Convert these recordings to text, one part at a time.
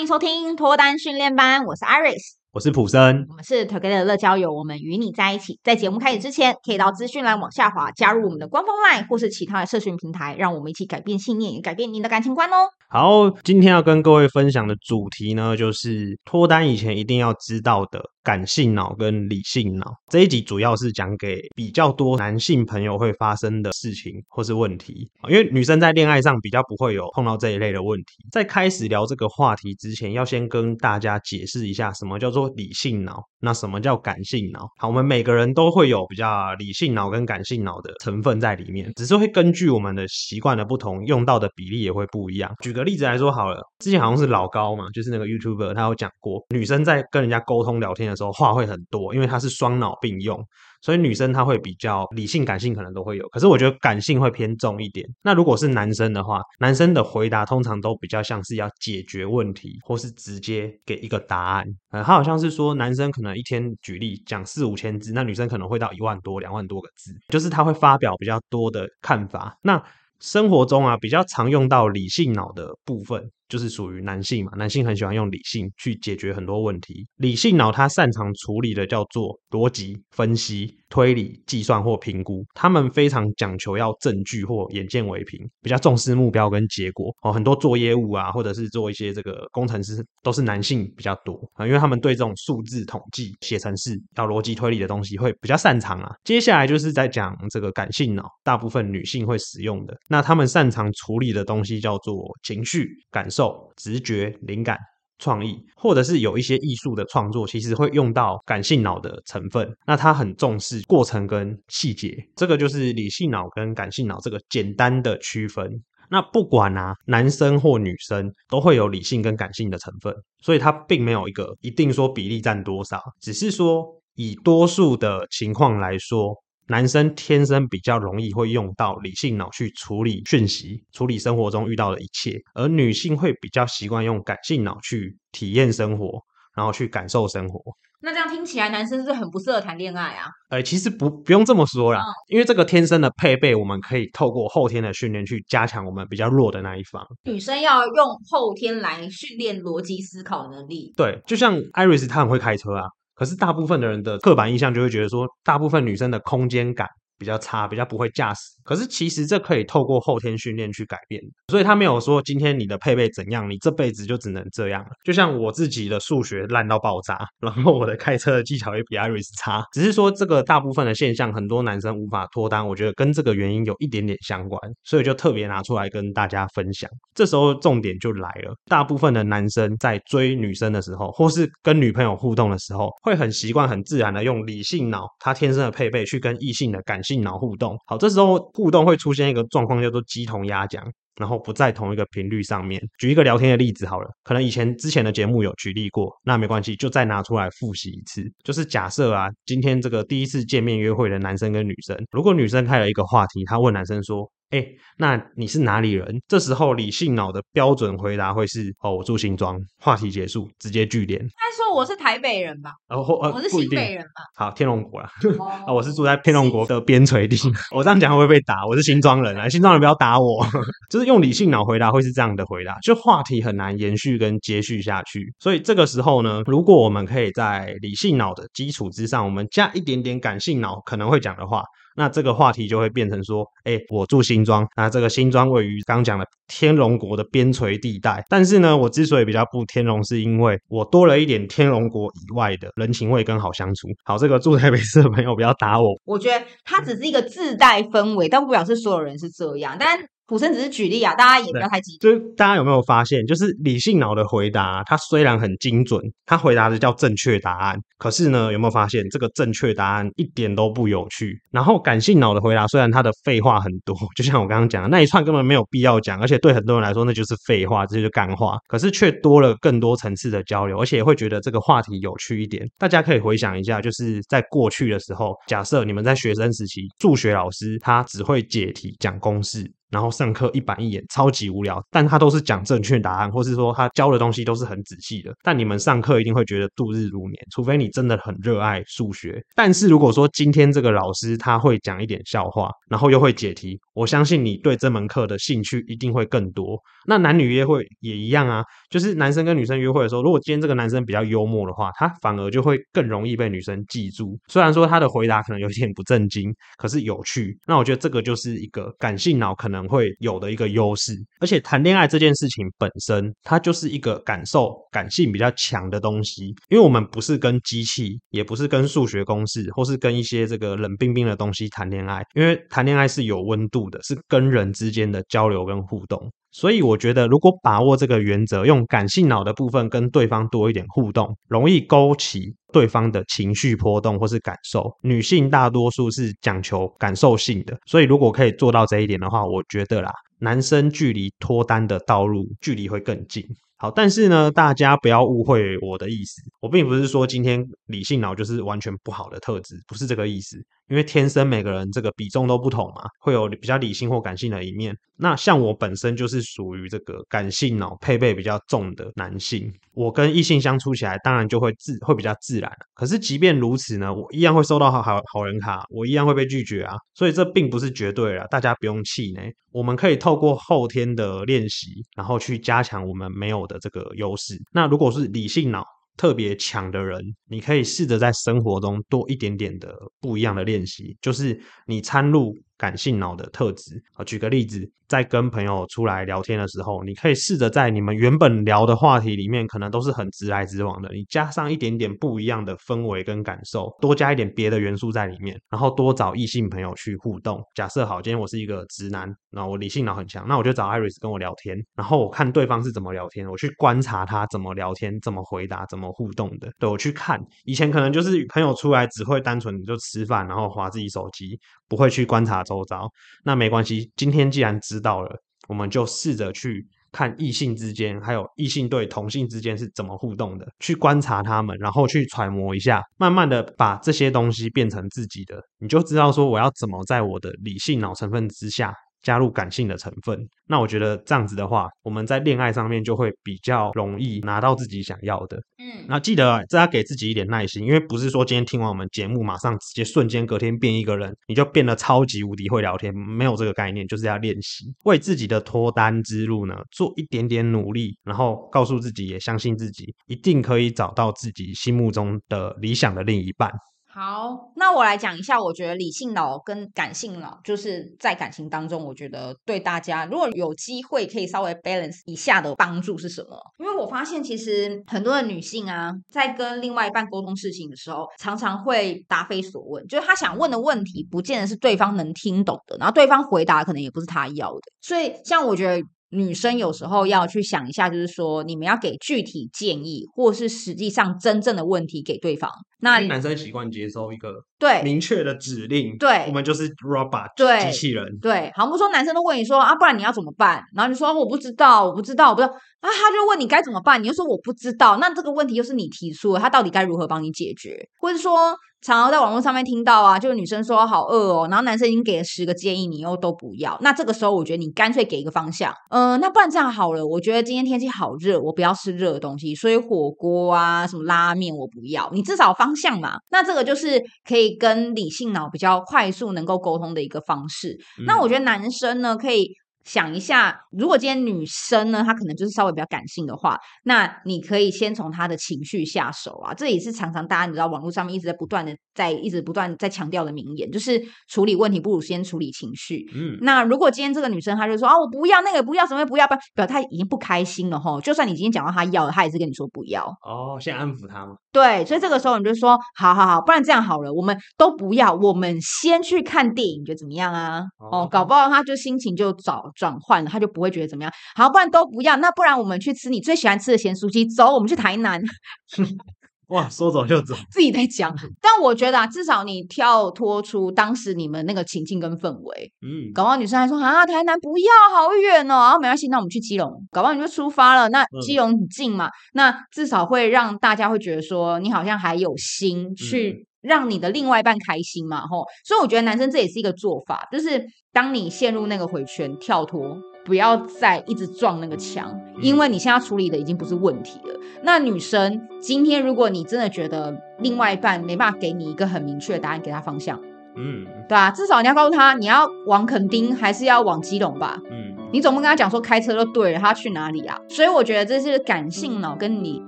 欢迎收听脱单训练班，我是 Iris。我是普森，我们是 Together 乐交友，我们与你在一起。在节目开始之前，可以到资讯栏往下滑，加入我们的官方 LINE 或是其他的社群平台，让我们一起改变信念，也改变您的感情观哦。好，今天要跟各位分享的主题呢，就是脱单以前一定要知道的感性脑跟理性脑。这一集主要是讲给比较多男性朋友会发生的事情或是问题，因为女生在恋爱上比较不会有碰到这一类的问题。在开始聊这个话题之前，要先跟大家解释一下什么叫做理性脑，那什么叫感性脑？好，我们每个人都会有比较理性脑跟感性脑的成分在里面，只是会根据我们的习惯的不同，用到的比例也会不一样。举个例子来说好了，之前好像是老高嘛，就是那个 YouTuber，他有讲过，女生在跟人家沟通聊天的时候话会很多，因为她是双脑并用。所以女生她会比较理性、感性可能都会有，可是我觉得感性会偏重一点。那如果是男生的话，男生的回答通常都比较像是要解决问题，或是直接给一个答案。呃，他好像是说男生可能一天举例讲四五千字，那女生可能会到一万多、两万多个字，就是他会发表比较多的看法。那生活中啊，比较常用到理性脑的部分。就是属于男性嘛，男性很喜欢用理性去解决很多问题。理性脑他擅长处理的叫做逻辑分析、推理、计算或评估。他们非常讲求要证据或眼见为凭，比较重视目标跟结果。哦，很多做业务啊，或者是做一些这个工程师，都是男性比较多啊，因为他们对这种数字统计、写程式要逻辑推理的东西会比较擅长啊。接下来就是在讲这个感性脑，大部分女性会使用的。那他们擅长处理的东西叫做情绪感受。直觉、灵感、创意，或者是有一些艺术的创作，其实会用到感性脑的成分。那他很重视过程跟细节，这个就是理性脑跟感性脑这个简单的区分。那不管啊，男生或女生都会有理性跟感性的成分，所以它并没有一个一定说比例占多少，只是说以多数的情况来说。男生天生比较容易会用到理性脑去处理讯息、处理生活中遇到的一切，而女性会比较习惯用感性脑去体验生活，然后去感受生活。那这样听起来，男生是很不适合谈恋爱啊？呃，其实不不用这么说啦，嗯，因为这个天生的配备，我们可以透过后天的训练去加强我们比较弱的那一方。女生要用后天来训练逻辑思考能力。对，就像 Iris，她很会开车啊。可是大部分的人的刻板印象就会觉得说，大部分女生的空间感比较差，比较不会驾驶。可是其实这可以透过后天训练去改变，所以他没有说今天你的配备怎样，你这辈子就只能这样了。就像我自己的数学烂到爆炸，然后我的开车的技巧也比 Iris 差，只是说这个大部分的现象，很多男生无法脱单，我觉得跟这个原因有一点点相关，所以就特别拿出来跟大家分享。这时候重点就来了，大部分的男生在追女生的时候，或是跟女朋友互动的时候，会很习惯、很自然的用理性脑，他天生的配备去跟异性的感性。性脑互动，好，这时候互动会出现一个状况，叫做鸡同鸭讲，然后不在同一个频率上面。举一个聊天的例子好了，可能以前之前的节目有举例过，那没关系，就再拿出来复习一次。就是假设啊，今天这个第一次见面约会的男生跟女生，如果女生开了一个话题，她问男生说。哎、欸，那你是哪里人？这时候理性脑的标准回答会是：哦，我住新庄。话题结束，直接句点。他说我是台北人吧？我是新北人吧？好，天龙国啦。哦，我是住在天龙国的边陲地。我这样讲会不会被打？我是新庄人啊，新庄人不要打我。就是用理性脑回答会是这样的回答，就话题很难延续跟接续下去。所以这个时候呢，如果我们可以在理性脑的基础之上，我们加一点点感性脑可能会讲的话。那这个话题就会变成说，哎，我住新庄，那这个新庄位于刚讲的天龙国的边陲地带。但是呢，我之所以比较不天龙，是因为我多了一点天龙国以外的人情味跟好相处。好，这个住台北市的朋友不要打我。我觉得它只是一个自带氛围，但不表示所有人是这样。但普生只是举例啊，大家也不要太急。就是大家有没有发现，就是理性脑的回答，它虽然很精准，它回答的叫正确答案，可是呢，有没有发现这个正确答案一点都不有趣？然后感性脑的回答，虽然它的废话很多，就像我刚刚讲的那一串根本没有必要讲，而且对很多人来说那就是废话，这就是干话，可是却多了更多层次的交流，而且会觉得这个话题有趣一点。大家可以回想一下，就是在过去的时候，假设你们在学生时期，数学老师他只会解题讲公式。然后上课一板一眼，超级无聊，但他都是讲正确答案，或是说他教的东西都是很仔细的。但你们上课一定会觉得度日如年，除非你真的很热爱数学。但是如果说今天这个老师他会讲一点笑话，然后又会解题，我相信你对这门课的兴趣一定会更多。那男女约会也一样啊，就是男生跟女生约会的时候，如果今天这个男生比较幽默的话，他反而就会更容易被女生记住。虽然说他的回答可能有点不正经，可是有趣。那我觉得这个就是一个感性脑可能能会有的一个优势。而且谈恋爱这件事情本身，它就是一个感受感性比较强的东西，因为我们不是跟机器，也不是跟数学公式，或是跟一些这个冷冰冰的东西谈恋爱。因为谈恋爱是有温度的，是跟人之间的交流跟互动。所以我觉得，如果把握这个原则，用感性脑的部分跟对方多一点互动，容易勾起对方的情绪波动或是感受。女性大多数是讲求感受性的，所以如果可以做到这一点的话，我觉得啦，男生距离脱单的道路距离会更近。好，但是呢，大家不要误会我的意思，我并不是说今天理性脑就是完全不好的特质，不是这个意思。因为天生每个人这个比重都不同嘛，会有比较理性或感性的一面。那像我本身就是属于这个感性脑配备比较重的男性，我跟异性相处起来，当然就会自会比较自然。可是即便如此呢，我一样会收到好好好人卡，我一样会被拒绝啊。所以这并不是绝对啦，大家不用气馁。我们可以透过后天的练习，然后去加强我们没有的这个优势。那如果是理性脑，特别强的人，你可以试着在生活中多一点点的不一样的练习，就是你参入感性脑的特质。啊，举个例子。在跟朋友出来聊天的时候，你可以试着在你们原本聊的话题里面，可能都是很直来直往的，你加上一点点不一样的氛围跟感受，多加一点别的元素在里面，然后多找异性朋友去互动。假设好，今天我是一个直男，然后我理性脑很强，那我就找 Iris 跟我聊天，然后我看对方是怎么聊天，我去观察他怎么聊天、怎么回答、怎么互动的。对，我去看，以前可能就是朋友出来只会单纯就吃饭，然后滑自己手机，不会去观察周遭。那没关系，今天既然知道了，我们就试着去看异性之间，还有异性对同性之间是怎么互动的，去观察他们，然后去揣摩一下，慢慢的把这些东西变成自己的，你就知道说我要怎么在我的理性脑成分之下。加入感性的成分，那我觉得这样子的话，我们在恋爱上面就会比较容易拿到自己想要的。嗯，那记得这要给自己一点耐心，因为不是说今天听完我们节目，马上直接瞬间隔天变一个人，你就变得超级无敌会聊天，没有这个概念，就是要练习，为自己的脱单之路呢做一点点努力，然后告诉自己，也相信自己，一定可以找到自己心目中的理想的另一半。好，那我来讲一下，我觉得理性脑跟感性脑，就是在感情当中，我觉得对大家如果有机会可以稍微 balance 一下的帮助是什么？因为我发现其实很多的女性啊，在跟另外一半沟通事情的时候，常常会答非所问，就是她想问的问题，不见得是对方能听懂的，然后对方回答可能也不是她要的，所以像我觉得。女生有时候要去想一下，就是说你们要给具体建议，或是实际上真正的问题给对方。那男生习惯接收一个对明确的指令，对，我们就是 robot，对，机器人，对。好，我们说男生都问你说啊，不然你要怎么办？然后你说我不知道，我不知道，我不知道。啊，他就问你该怎么办，你又说我不知道。那这个问题又是你提出的，他到底该如何帮你解决？或者说？常常在网络上面听到啊，就是女生说好饿哦，然后男生已经给了十个建议，你又都不要。那这个时候，我觉得你干脆给一个方向，嗯、呃，那不然这样好了。我觉得今天天气好热，我不要吃热的东西，所以火锅啊，什么拉面我不要。你至少方向嘛，那这个就是可以跟理性脑比较快速能够沟通的一个方式。嗯、那我觉得男生呢，可以。想一下，如果今天女生呢，她可能就是稍微比较感性的话，那你可以先从她的情绪下手啊。这也是常常大家你知道网络上面一直在不断的在一直不断在强调的名言，就是处理问题不如先处理情绪。嗯，那如果今天这个女生她就说啊，我不要那个不要什么不要，不表她已经不开心了齁。就算你今天讲到她要了，她也是跟你说不要。哦，先安抚她吗？对，所以这个时候你就说，好好好，不然这样好了，我们都不要，我们先去看电影，觉得怎么样啊？哦，哦，搞不好她就心情就早转换了，他就不会觉得怎么样。好，不然都不要，那不然我们去吃你最喜欢吃的咸酥鸡，走，我们去台南。哇，说走就走，自己在讲。但我觉得啊，至少你跳脱出当时你们那个情境跟氛围，嗯，搞不好女生还说啊，台南不要，好远哦。然后没关系，那我们去基隆，搞不好你就出发了。那基隆很近嘛，嗯、那至少会让大家会觉得说，你好像还有心去让你的另外一半开心嘛，吼。所以我觉得男生这也是一个做法，就是当你陷入那个回圈，跳脱，不要再一直撞那个墙，因为你现在处理的已经不是问题了。那女生今天如果你真的觉得另外一半没办法给你一个很明确的答案，给他方向。嗯，对啊，至少你要告诉他，你要往垦丁还是要往基隆吧？嗯，你总不跟他讲说开车就对了，他去哪里啊？所以我觉得这是感性脑跟你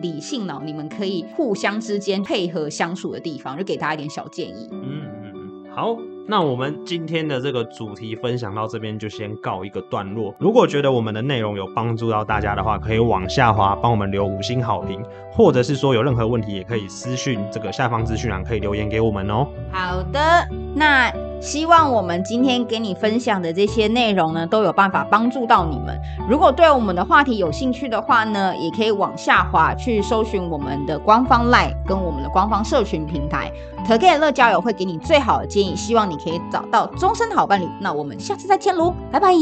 理性脑，你们可以互相之间配合相处的地方，就给他一点小建议。嗯嗯嗯，好。那我们今天的这个主题分享到这边就先告一个段落。如果觉得我们的内容有帮助到大家的话，可以往下滑帮我们留五星好评，或者是说有任何问题也可以私讯这个下方资讯栏可以留言给我们哦。好的，那希望我们今天给你分享的这些内容呢，都有办法帮助到你们。如果对我们的话题有兴趣的话呢，也可以往下滑去搜寻我们的官方 LINE 跟我们的官方社群平台。可 K 乐交友会给你最好的建议，希望你可以找到终身好伴侣。那我们下次再见喽，拜拜。